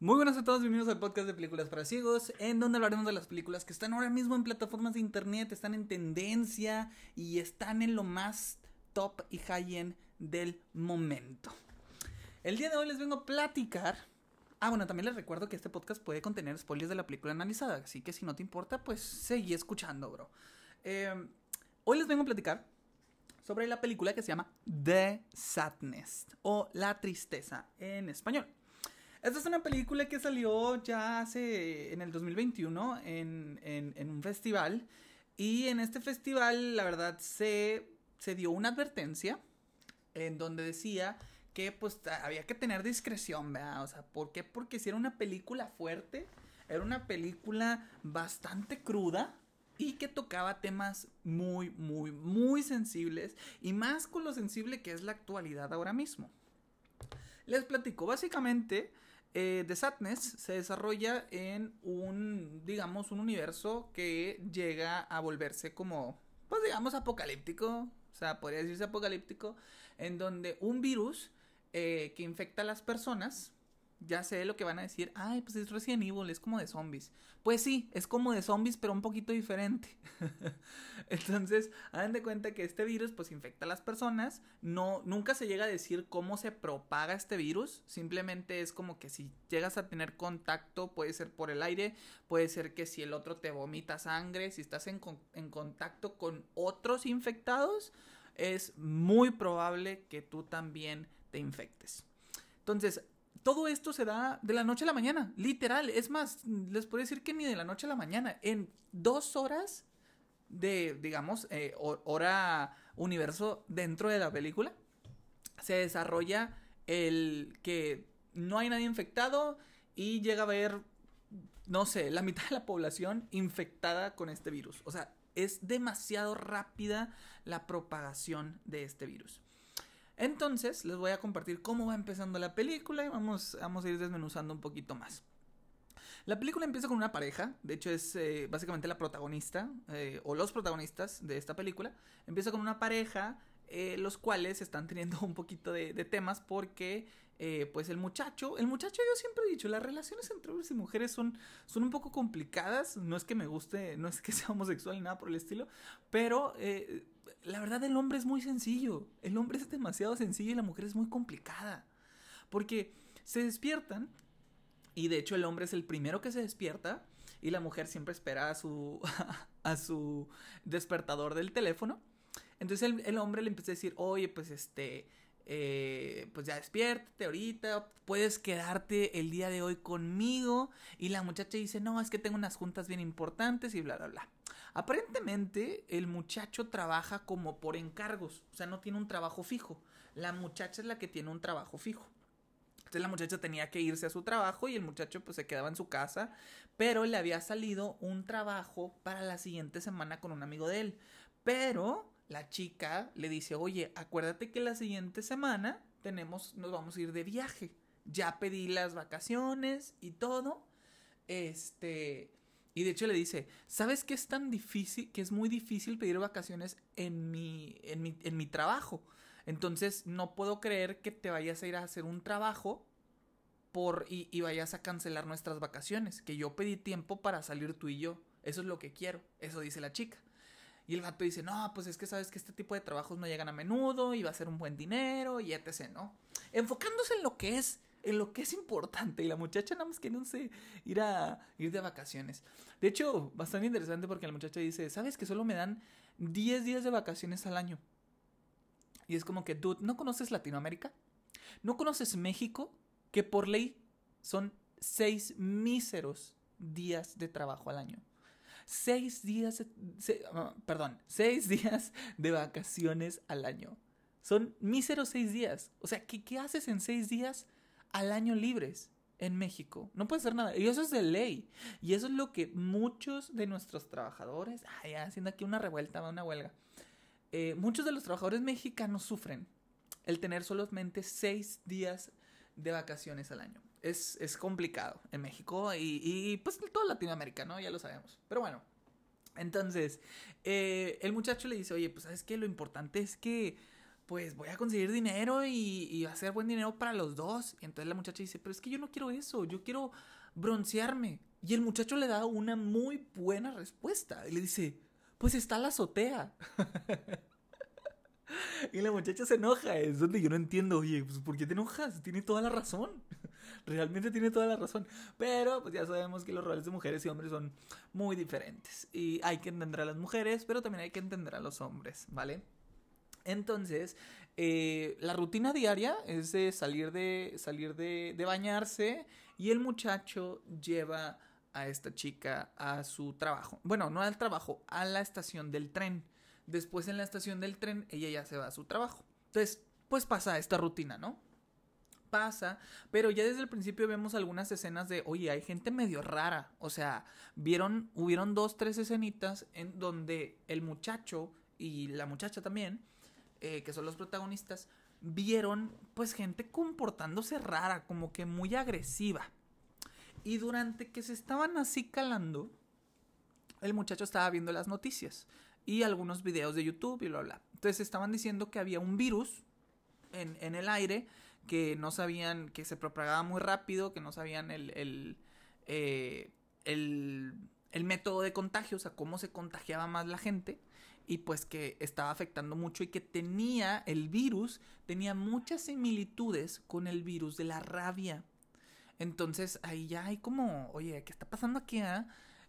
Muy buenas a todos, bienvenidos al podcast de Películas para Ciegos, en donde hablaremos de las películas que están ahora mismo en plataformas de internet, están en tendencia y están en lo más top y high-end del momento. El día de hoy les vengo a platicar. Ah, bueno, también les recuerdo que este podcast puede contener spoilers de la película analizada, así que si no te importa, pues seguí escuchando, bro. Eh, hoy les vengo a platicar sobre la película que se llama The Sadness o La Tristeza en español. Esta es una película que salió ya hace en el 2021 en, en, un festival y en este festival la verdad se, se dio una advertencia en donde decía que pues había que tener discreción, ¿verdad? O sea, ¿por qué? Porque si era una película fuerte, era una película bastante cruda y que tocaba temas muy, muy, muy sensibles y más con lo sensible que es la actualidad ahora mismo. Les platico, básicamente eh, The Sadness se desarrolla en un, digamos, un universo que llega a volverse como, pues digamos, apocalíptico. O sea, podría decirse apocalíptico, en donde un virus eh, que infecta a las personas ya sé lo que van a decir, ay, pues es Resident Evil, es como de zombies. Pues sí, es como de zombies, pero un poquito diferente. Entonces, hagan de cuenta que este virus pues infecta a las personas, no nunca se llega a decir cómo se propaga este virus, simplemente es como que si llegas a tener contacto, puede ser por el aire, puede ser que si el otro te vomita sangre, si estás en, en contacto con otros infectados, es muy probable que tú también te infectes. Entonces, todo esto se da de la noche a la mañana, literal. Es más, les puedo decir que ni de la noche a la mañana. En dos horas de, digamos, eh, hora universo dentro de la película, se desarrolla el que no hay nadie infectado y llega a haber, no sé, la mitad de la población infectada con este virus. O sea, es demasiado rápida la propagación de este virus. Entonces, les voy a compartir cómo va empezando la película y vamos, vamos a ir desmenuzando un poquito más. La película empieza con una pareja, de hecho es eh, básicamente la protagonista, eh, o los protagonistas de esta película. Empieza con una pareja, eh, los cuales están teniendo un poquito de, de temas porque pues el muchacho, el muchacho yo siempre he dicho, las relaciones entre hombres y mujeres son, son un poco complicadas, no es que me guste, no es que sea homosexual ni nada por el estilo, pero la verdad el hombre es muy sencillo, el hombre es demasiado sencillo y la mujer es muy complicada, porque se despiertan y de hecho el hombre es el primero que se despierta y la mujer siempre espera a su, a su despertador del teléfono. Entonces el, el hombre le empieza a decir, oye, pues este, eh, pues ya despiértate ahorita, puedes quedarte el día de hoy conmigo. Y la muchacha dice, no, es que tengo unas juntas bien importantes y bla, bla, bla. Aparentemente el muchacho trabaja como por encargos, o sea, no tiene un trabajo fijo. La muchacha es la que tiene un trabajo fijo. Entonces la muchacha tenía que irse a su trabajo y el muchacho pues se quedaba en su casa, pero le había salido un trabajo para la siguiente semana con un amigo de él. Pero la chica le dice, oye, acuérdate que la siguiente semana tenemos, nos vamos a ir de viaje. Ya pedí las vacaciones y todo. Este, y de hecho le dice, ¿sabes qué es tan difícil, que es muy difícil pedir vacaciones en mi, en mi, en mi trabajo? Entonces no puedo creer que te vayas a ir a hacer un trabajo por, y, vayas a cancelar nuestras vacaciones, que yo pedí tiempo para salir tú y yo. Eso es lo que quiero. Eso dice la chica. Y el vato dice, no, pues es que sabes que este tipo de trabajos no llegan a menudo y va a ser un buen dinero y etc., ¿no? Enfocándose en lo que es, en lo que es importante. Y la muchacha nada más que no sé, ir a ir de vacaciones. De hecho, bastante interesante porque la muchacha dice, ¿sabes que solo me dan 10 días de vacaciones al año? Y es como que, dude, ¿no conoces Latinoamérica? ¿No conoces México? Que por ley son 6 míseros días de trabajo al año seis días, ah, perdón, seis días de vacaciones al año. Son míseros seis días. O sea, ¿qué, ¿qué haces en seis días al año libres? en México. No puede ser nada. Y eso es de ley. Y eso es lo que muchos de nuestros trabajadores, ay, haciendo aquí una revuelta, una huelga. Eh, muchos de los trabajadores mexicanos sufren el tener solamente seis días de vacaciones al año es, complicado en México y, y, pues en toda Latinoamérica, ¿no? Ya lo sabemos. Pero bueno, entonces, eh, el muchacho le dice, oye, pues sabes que lo importante es que pues voy a conseguir dinero y, y hacer buen dinero para los dos. Y entonces la muchacha dice, pero es que yo no quiero eso, yo quiero broncearme. Y el muchacho le da una muy buena respuesta. Y le dice, pues está la azotea. y la muchacha se enoja. Es donde yo no entiendo, oye, pues ¿por qué te enojas? Tiene toda la razón. Realmente tiene toda la razón. Pero pues ya sabemos que los roles de mujeres y hombres son muy diferentes. Y hay que entender a las mujeres, pero también hay que entender a los hombres, ¿vale? Entonces, eh, la rutina diaria es de salir de, salir de, de bañarse y el muchacho lleva a esta chica a su trabajo. Bueno, no al trabajo, a la estación del tren. Después en la estación del tren ella ya se va a su trabajo. Entonces, pues pasa esta rutina, ¿no? Pasa, pero ya desde el principio vemos algunas escenas de, oye, hay gente medio rara. O sea, vieron, hubieron dos, tres escenitas en donde el muchacho y la muchacha también eh, que son los protagonistas, vieron pues gente comportándose rara, como que muy agresiva. Y durante que se estaban así calando, el muchacho estaba viendo las noticias y algunos videos de YouTube y bla, bla. Entonces estaban diciendo que había un virus en, en el aire que no sabían, que se propagaba muy rápido, que no sabían el, el, eh, el, el método de contagio, o sea, cómo se contagiaba más la gente y pues que estaba afectando mucho y que tenía el virus, tenía muchas similitudes con el virus de la rabia. Entonces ahí ya hay como, oye, ¿qué está pasando aquí? Ah?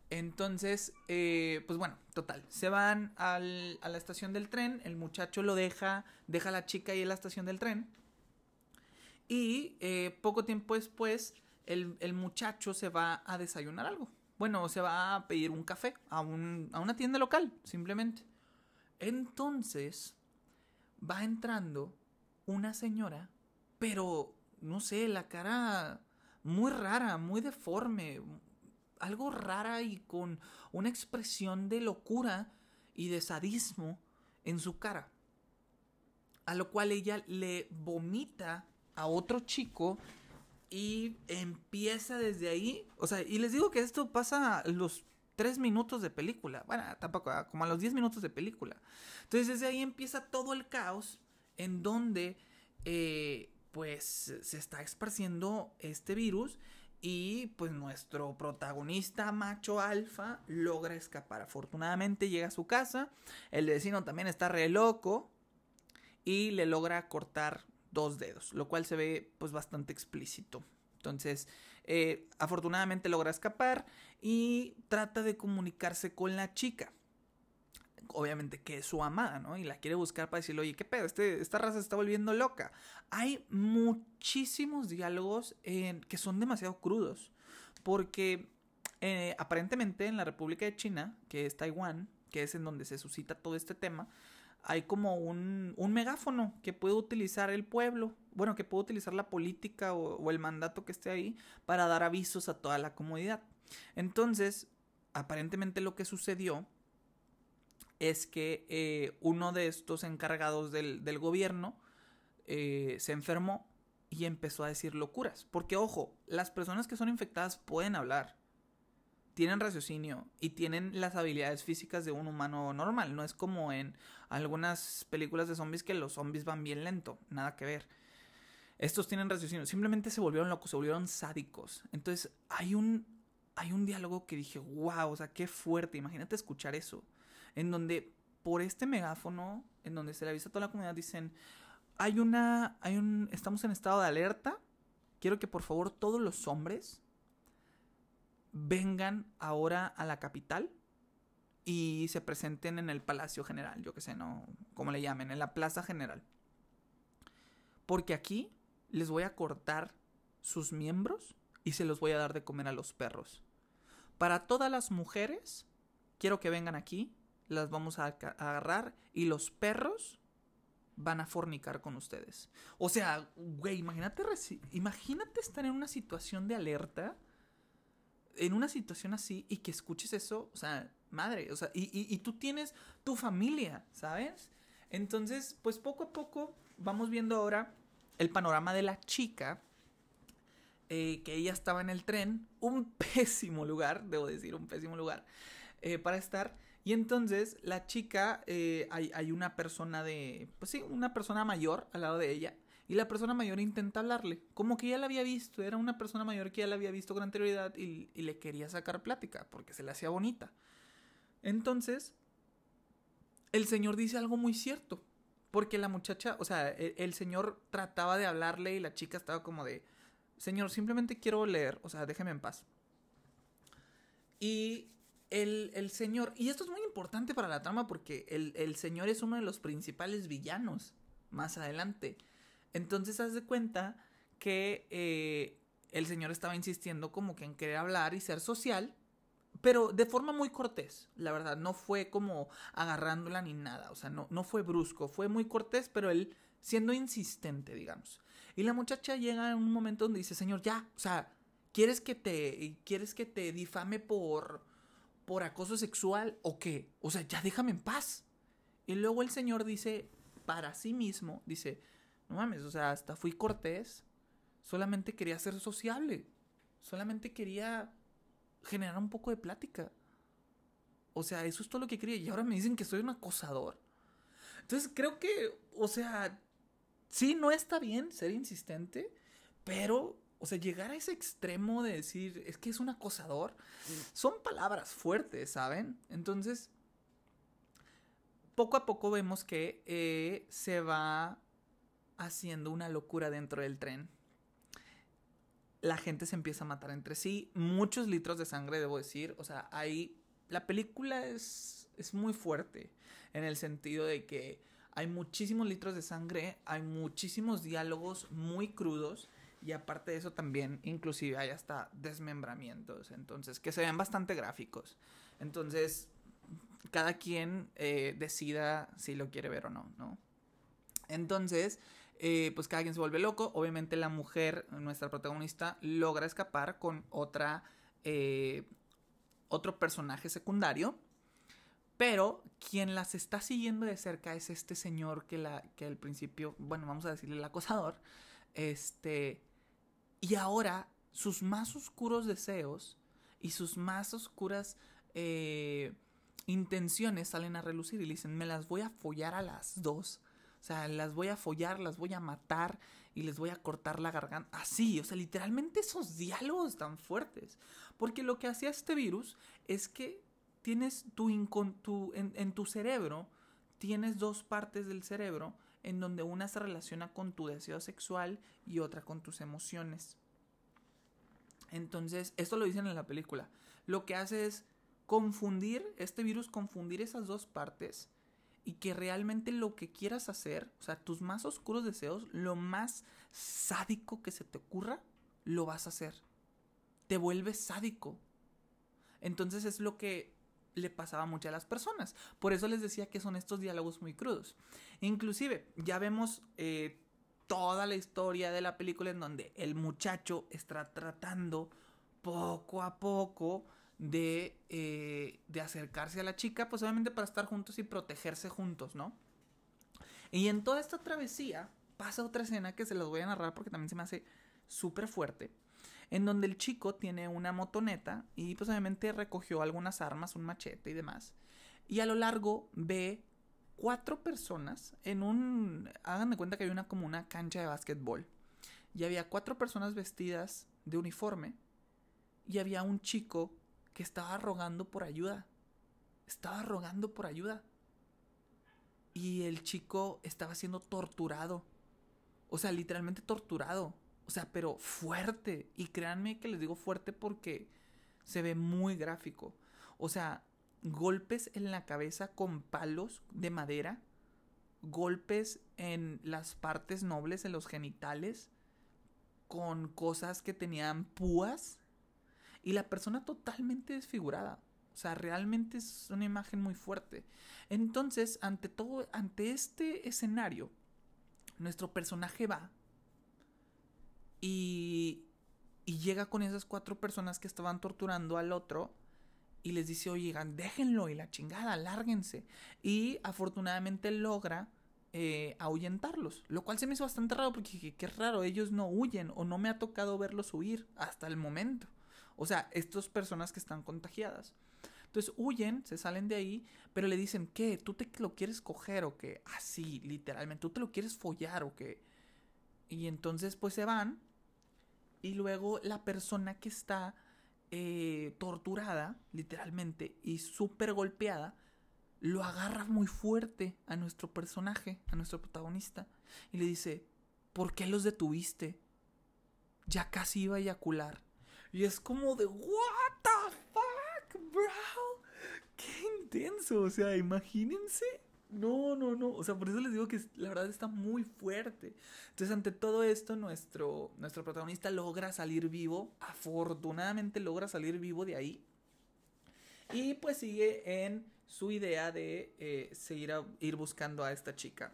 Entonces, eh, pues bueno, total, se van al, a la estación del tren, el muchacho lo deja, deja a la chica ahí en la estación del tren. Y eh, poco tiempo después, el, el, muchacho se va a desayunar algo. Bueno, se va a pedir un café a, un, a una tienda local, simplemente. Entonces va entrando una señora, pero no sé, la cara muy rara, muy deforme, algo rara y con una expresión de locura y de sadismo en su cara. A lo cual ella le vomita a otro chico y empieza desde ahí. O sea, y les digo que esto pasa los tres minutos de película. Bueno, tampoco, ah, como a los diez minutos de película. Entonces desde ahí empieza todo el caos en donde eh, pues se está esparciendo este virus y pues nuestro protagonista macho alfa logra escapar. Afortunadamente llega a su casa, el vecino también está re loco y le logra cortar dos dedos, lo cual se ve pues bastante explícito. Entonces, eh, afortunadamente logra escapar y trata de comunicarse con la chica. Obviamente que es su amada, ¿no? Y la quiere buscar para decirle, oye, ¿qué pedo? Este, esta raza se está volviendo loca. Hay muchísimos diálogos que son demasiado crudos. Porque eh, aparentemente en la República de China, que es Taiwán, que es en donde se suscita todo este tema, hay como un, megáfono que puede utilizar el pueblo, bueno, que puede utilizar la política o, el mandato que esté ahí para dar avisos a toda la comunidad. Entonces, aparentemente lo que sucedió es que eh, uno de estos encargados del, del gobierno eh, se enfermó y empezó a decir locuras. Porque, ojo, las personas que son infectadas pueden hablar, tienen raciocinio y tienen las habilidades físicas de un humano normal. No es como en algunas películas de zombies que los zombies van bien lento, nada que ver. Estos tienen raciocinio, simplemente se volvieron locos, se volvieron sádicos. Entonces, hay un, hay un diálogo que dije, wow, o sea, qué fuerte, imagínate escuchar eso, en donde por este megáfono, en donde se le avisa a toda la comunidad, dicen, hay una, hay un, estamos en estado de alerta, quiero que por favor todos los hombres vengan ahora a la capital y se presenten en el Palacio General, yo que sé, no, como le llamen, en la Plaza General. Porque aquí les voy a cortar sus miembros y se los voy a dar de comer a los perros. Para todas las mujeres, quiero que vengan aquí, las vamos a agarrar y los perros van a fornicar con ustedes. O sea, güey, imagínate, imagínate estar en una situación de alerta, en una situación así y que escuches eso, o sea, madre, o sea, y, y, tú tienes tu familia, ¿sabes? Entonces, pues poco a poco vamos viendo ahora el panorama de la chica eh, que ella estaba en el tren, un pésimo lugar, debo decir, un pésimo lugar eh, para estar. Y entonces la chica, eh, hay, hay, una persona de, pues sí, una persona mayor al lado de ella. Y la persona mayor intenta hablarle, como que ya la había visto, era una persona mayor que ya la había visto con anterioridad y, le quería sacar plática, porque se le hacía bonita. Entonces, el señor dice algo muy cierto, porque la muchacha, o sea, el, el señor trataba de hablarle y la chica estaba como de, señor, simplemente quiero leer, o sea, déjeme en paz. Y el, el, señor, y esto es muy importante para la trama porque el, el, señor es uno de los principales villanos más adelante. Entonces, haz de cuenta que eh, el señor estaba insistiendo como que en querer hablar y ser social, pero de forma muy cortés, la verdad, no fue como agarrándola ni nada, o sea, no, no fue brusco, fue muy cortés, pero él siendo insistente, digamos. Y la muchacha llega en un momento donde dice, señor, ya, o sea, ¿quieres que te, quieres que te difame por, por acoso sexual o qué? O sea, ya déjame en paz. Y luego el señor dice, para sí mismo, dice, no mames, o sea, hasta fui cortés, solamente quería ser sociable, solamente quería generar un poco de plática. O sea, eso es todo lo que quería. Y ahora me dicen que soy un acosador. Entonces creo que, o sea, sí, no está bien ser insistente, pero, o sea, llegar a ese extremo de decir, es que es un acosador, son palabras fuertes, ¿saben? Entonces, poco a poco vemos que eh, se va haciendo una locura dentro del tren. La gente se empieza a matar entre sí, muchos litros de sangre, debo decir, o sea, ahí la película es, es muy fuerte en el sentido de que hay muchísimos litros de sangre, hay muchísimos diálogos muy crudos y aparte de eso también inclusive hay hasta desmembramientos, entonces que se ven bastante gráficos. Entonces, cada quien eh, decida si lo quiere ver o no, ¿no? Entonces, eh, pues cada quien se vuelve loco. Obviamente la mujer, nuestra protagonista, logra escapar con otra, eh, otro personaje secundario pero quien las está siguiendo de cerca es este señor que, la, que al principio, bueno, vamos a decirle el acosador. Este. Y ahora sus más oscuros deseos y sus más oscuras eh, intenciones salen a relucir y le dicen, me las voy a follar a las dos. O sea, las voy a follar, las voy a matar y les voy a cortar la garganta. Así, o sea, literalmente esos diálogos tan fuertes. Porque lo que hacía este virus es que tienes tu, en, tu cerebro, tienes dos partes del cerebro en donde una se relaciona con tu deseo sexual y otra con tus emociones. Entonces, esto lo dicen en la película. Lo que hace es confundir, este virus confundir esas dos partes y que realmente lo que quieras hacer, o sea, tus más oscuros deseos, lo más sádico que se te ocurra, lo vas a hacer. Te vuelves sádico. Entonces es lo que le pasaba mucho a las personas. Por eso les decía que son estos diálogos muy crudos. Inclusive, ya vemos eh, toda la historia de la película en donde el muchacho está tratando poco a poco de, eh, de acercarse a la chica, pues obviamente para estar juntos y protegerse juntos, ¿no? Y en toda esta travesía pasa otra escena que se las voy a narrar porque también se me hace súper fuerte en donde el chico tiene una motoneta y pues obviamente recogió algunas armas, un machete y demás. Y a lo largo ve cuatro personas en un... Hagan de cuenta que hay una como una cancha de básquetbol. Y había cuatro personas vestidas de uniforme. Y había un chico que estaba rogando por ayuda. Estaba rogando por ayuda. Y el chico estaba siendo torturado. O sea, literalmente torturado. O sea, pero fuerte. Y créanme que les digo fuerte porque se ve muy gráfico. O sea, golpes en la cabeza con palos de madera. Golpes en las partes nobles, en los genitales. Con cosas que tenían púas. Y la persona totalmente desfigurada. O sea, realmente es una imagen muy fuerte. Entonces, ante todo, ante este escenario, nuestro personaje va y, llega con esas cuatro personas que estaban torturando al otro y les dice, oigan, déjenlo y la chingada, lárguense. Y afortunadamente logra eh, ahuyentarlos, lo cual se me hizo bastante raro porque qué raro, ellos no huyen o no me ha tocado verlos huir hasta el momento. O sea, estas personas que están contagiadas. Entonces huyen, se salen de ahí, pero le dicen, ¿qué? ¿Tú te lo quieres coger o qué? Así, literalmente, ¿tú te lo quieres follar o qué? Y entonces pues se van y luego la persona que está eh, torturada, literalmente, y súper golpeada, lo agarra muy fuerte a nuestro personaje, a nuestro protagonista, y le dice, ¿por qué los detuviste? Ya casi iba a eyacular. Y es como de, ¿what the fuck, bro? Qué intenso, o sea, imagínense no, no, no. O sea, por eso les digo que la verdad está muy fuerte. Entonces, ante todo esto, nuestro, nuestro protagonista logra salir vivo. Afortunadamente logra salir vivo de ahí. Y pues sigue en su idea de eh, seguir a, ir buscando a esta chica.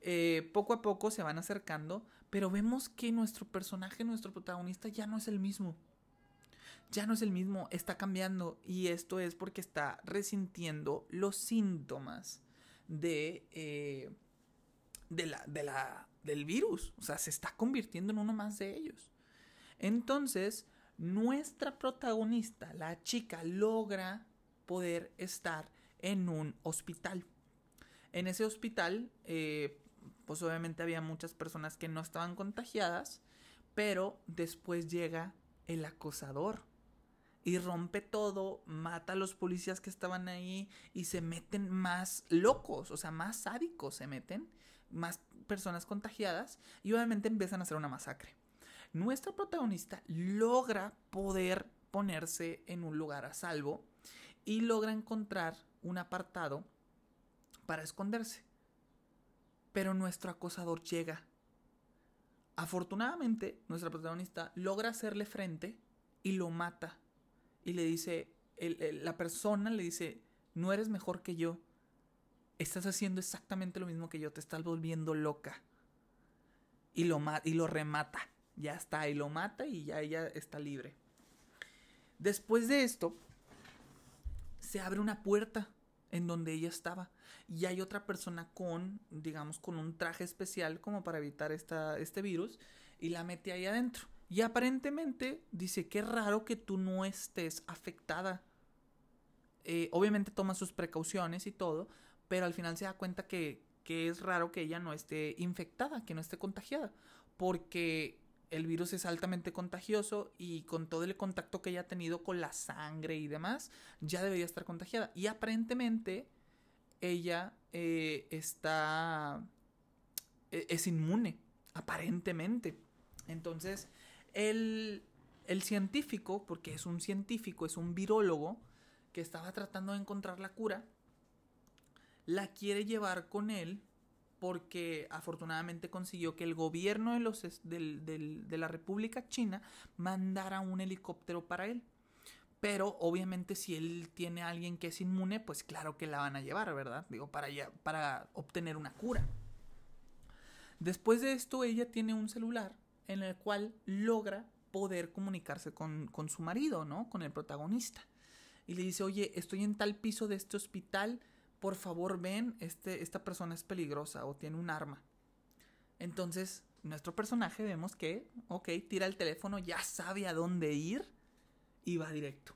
Eh, poco a poco se van acercando, pero vemos que nuestro personaje, nuestro protagonista, ya no es el mismo. Ya no es el mismo, está cambiando. Y esto es porque está resintiendo los síntomas de, eh, de, la, de la, del virus. O sea, se está convirtiendo en uno más de ellos. Entonces, nuestra protagonista, la chica, logra poder estar en un hospital. En ese hospital, eh, pues obviamente había muchas personas que no estaban contagiadas, pero después llega el acosador y rompe todo, mata a los policías que estaban ahí y se meten más locos, o sea, más sádicos se meten, más personas contagiadas y obviamente empiezan a hacer una masacre. Nuestra protagonista logra poder ponerse en un lugar a salvo y logra encontrar un apartado para esconderse. Pero nuestro acosador llega. Afortunadamente, nuestra protagonista logra hacerle frente y lo mata y le dice, la persona le dice, no eres mejor que yo, estás haciendo exactamente lo mismo que yo, te estás volviendo loca. Y lo, y lo remata, ya está, y lo mata y ya ella está libre. Después de esto, se abre una puerta en donde ella estaba y hay otra persona con, digamos, con un traje especial como para evitar esta, este virus y la mete ahí adentro. Y aparentemente dice, qué raro que tú no estés afectada. Eh, obviamente toma sus precauciones y todo, pero al final se da cuenta que, que es raro que ella no esté infectada, que no esté contagiada, porque el virus es altamente contagioso y con todo el contacto que ella ha tenido con la sangre y demás, ya debería estar contagiada. Y aparentemente ella eh, está... E, es inmune, aparentemente. Entonces, el, científico, porque es un científico, es un virólogo, que estaba tratando de encontrar la cura, la quiere llevar con él porque afortunadamente consiguió que el gobierno de, los, la República China mandara un helicóptero para él. Pero obviamente si él tiene a alguien que es inmune, pues claro que la van a llevar, ¿verdad? Digo, para, para obtener una cura. Después de esto, ella tiene un celular en el cual logra poder comunicarse con, su marido, ¿no? Con el protagonista. Y le dice, oye, estoy en tal piso de este hospital, por favor ven, este, esta persona es peligrosa o tiene un arma. Entonces, nuestro personaje vemos que, ok, tira el teléfono, ya sabe a dónde ir y va directo.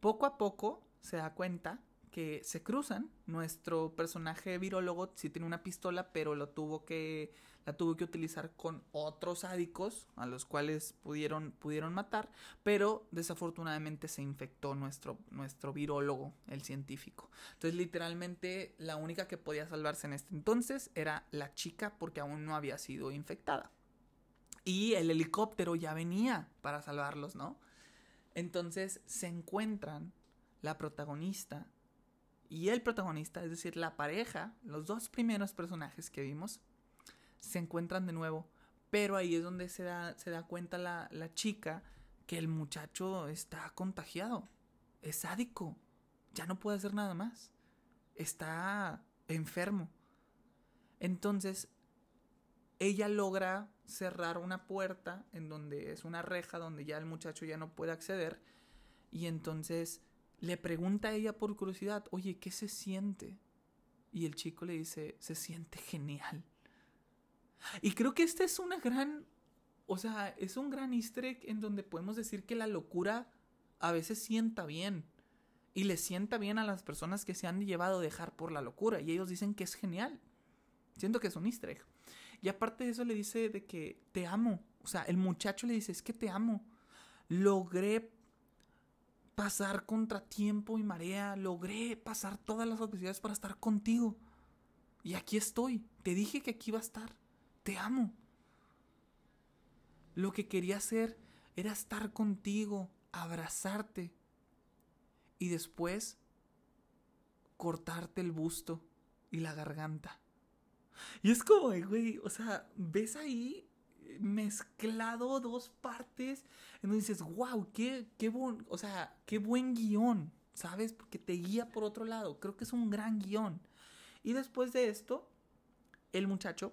Poco a poco se da cuenta que se cruzan. Nuestro personaje virólogo sí tiene una pistola, pero lo tuvo que la tuvo que utilizar con otros sádicos a los cuales pudieron, pudieron matar, pero desafortunadamente se infectó nuestro, nuestro virólogo, el científico. Entonces literalmente la única que podía salvarse en este entonces era la chica porque aún no había sido infectada. Y el helicóptero ya venía para salvarlos, ¿no? Entonces se encuentran la protagonista y el protagonista, es decir, la pareja, los dos primeros personajes que vimos, se encuentran de nuevo. Pero ahí es donde se da, se da cuenta la, la chica que el muchacho está contagiado. Es sádico. Ya no puede hacer nada más. Está enfermo. Entonces, ella logra cerrar una puerta en donde es una reja donde ya el muchacho ya no puede acceder. Y entonces le pregunta a ella por curiosidad, oye, ¿qué se siente? Y el chico le dice, se siente genial. Y creo que esta es una gran, o sea, es un gran easter egg en donde podemos decir que la locura a veces sienta bien. Y le sienta bien a las personas que se han llevado a dejar por la locura. Y ellos dicen que es genial. Siento que es un easter. Y aparte de eso le dice de que te amo. O sea, el muchacho le dice, es que te amo. Logré pasar contra tiempo y marea. Logré pasar todas las adversidades para estar contigo. Y aquí estoy. Te dije que aquí iba a estar. Te amo. Lo que quería hacer era estar contigo, abrazarte y después cortarte el busto y la garganta. Y es como, güey, o sea, ves ahí mezclado dos partes en donde dices, wow, qué, qué, o sea, qué buen guion, ¿sabes? Porque te guía por otro lado. Creo que es un gran guion. Y después de esto, el muchacho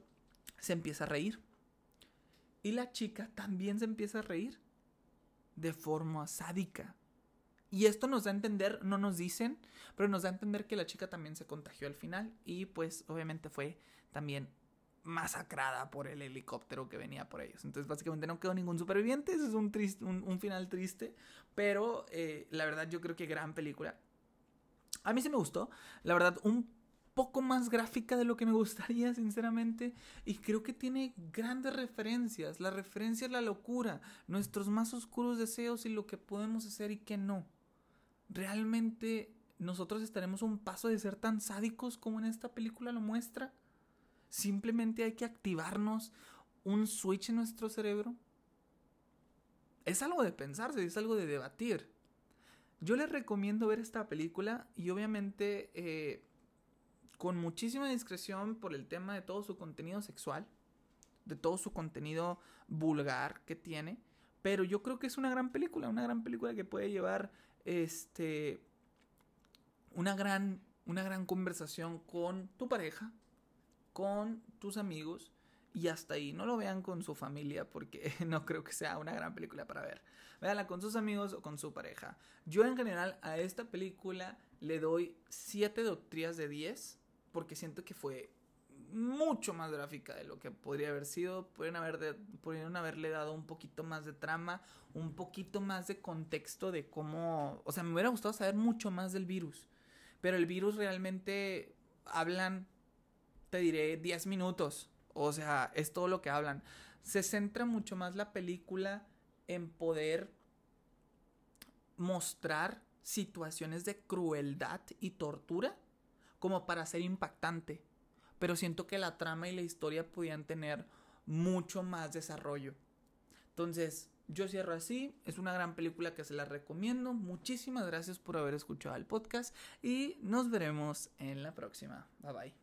se empieza a reír. Y la chica también se empieza a reír de forma sádica. Y esto nos da a entender, no nos dicen, pero nos da a entender que la chica también se contagió al final y pues obviamente fue también masacrada por el helicóptero que venía por ellos. Entonces básicamente no quedó ningún superviviente, es un, triste, un, final triste, pero eh, la verdad yo creo que gran película. A mí se me gustó, la verdad un poco más gráfica de lo que me gustaría, sinceramente. Y creo que tiene grandes referencias. La referencia es la locura, nuestros más oscuros deseos y lo que podemos hacer y que no. ¿Realmente nosotros estaremos un paso de ser tan sádicos como en esta película lo muestra? Simplemente hay que activarnos un switch en nuestro cerebro. Es algo de pensarse, es algo de debatir. Yo les recomiendo ver esta película y obviamente eh, con muchísima discreción por el tema de todo su contenido sexual, de todo su contenido vulgar que tiene, pero yo creo que es una gran película, una gran película que puede llevar este una gran una gran conversación con tu pareja, con tus amigos y hasta ahí. No lo vean con su familia porque no creo que sea una gran película para ver. Véanla con sus amigos o con su pareja. Yo en general a esta película le doy 7 doctrinas de 10 porque siento que fue mucho más gráfica de lo que podría haber sido. Podrían, haber podrían haberle dado un poquito más de trama, un poquito más de contexto de cómo... O sea, me hubiera gustado saber mucho más del virus. Pero el virus realmente hablan, te diré, 10 minutos. O sea, es todo lo que hablan. Se centra mucho más la película en poder mostrar situaciones de crueldad y tortura como para ser impactante. Pero siento que la trama y la historia podían tener mucho más desarrollo. Entonces, yo cierro así. Es una gran película que se la recomiendo. Muchísimas gracias por haber escuchado el podcast y nos veremos en la próxima. Bye bye.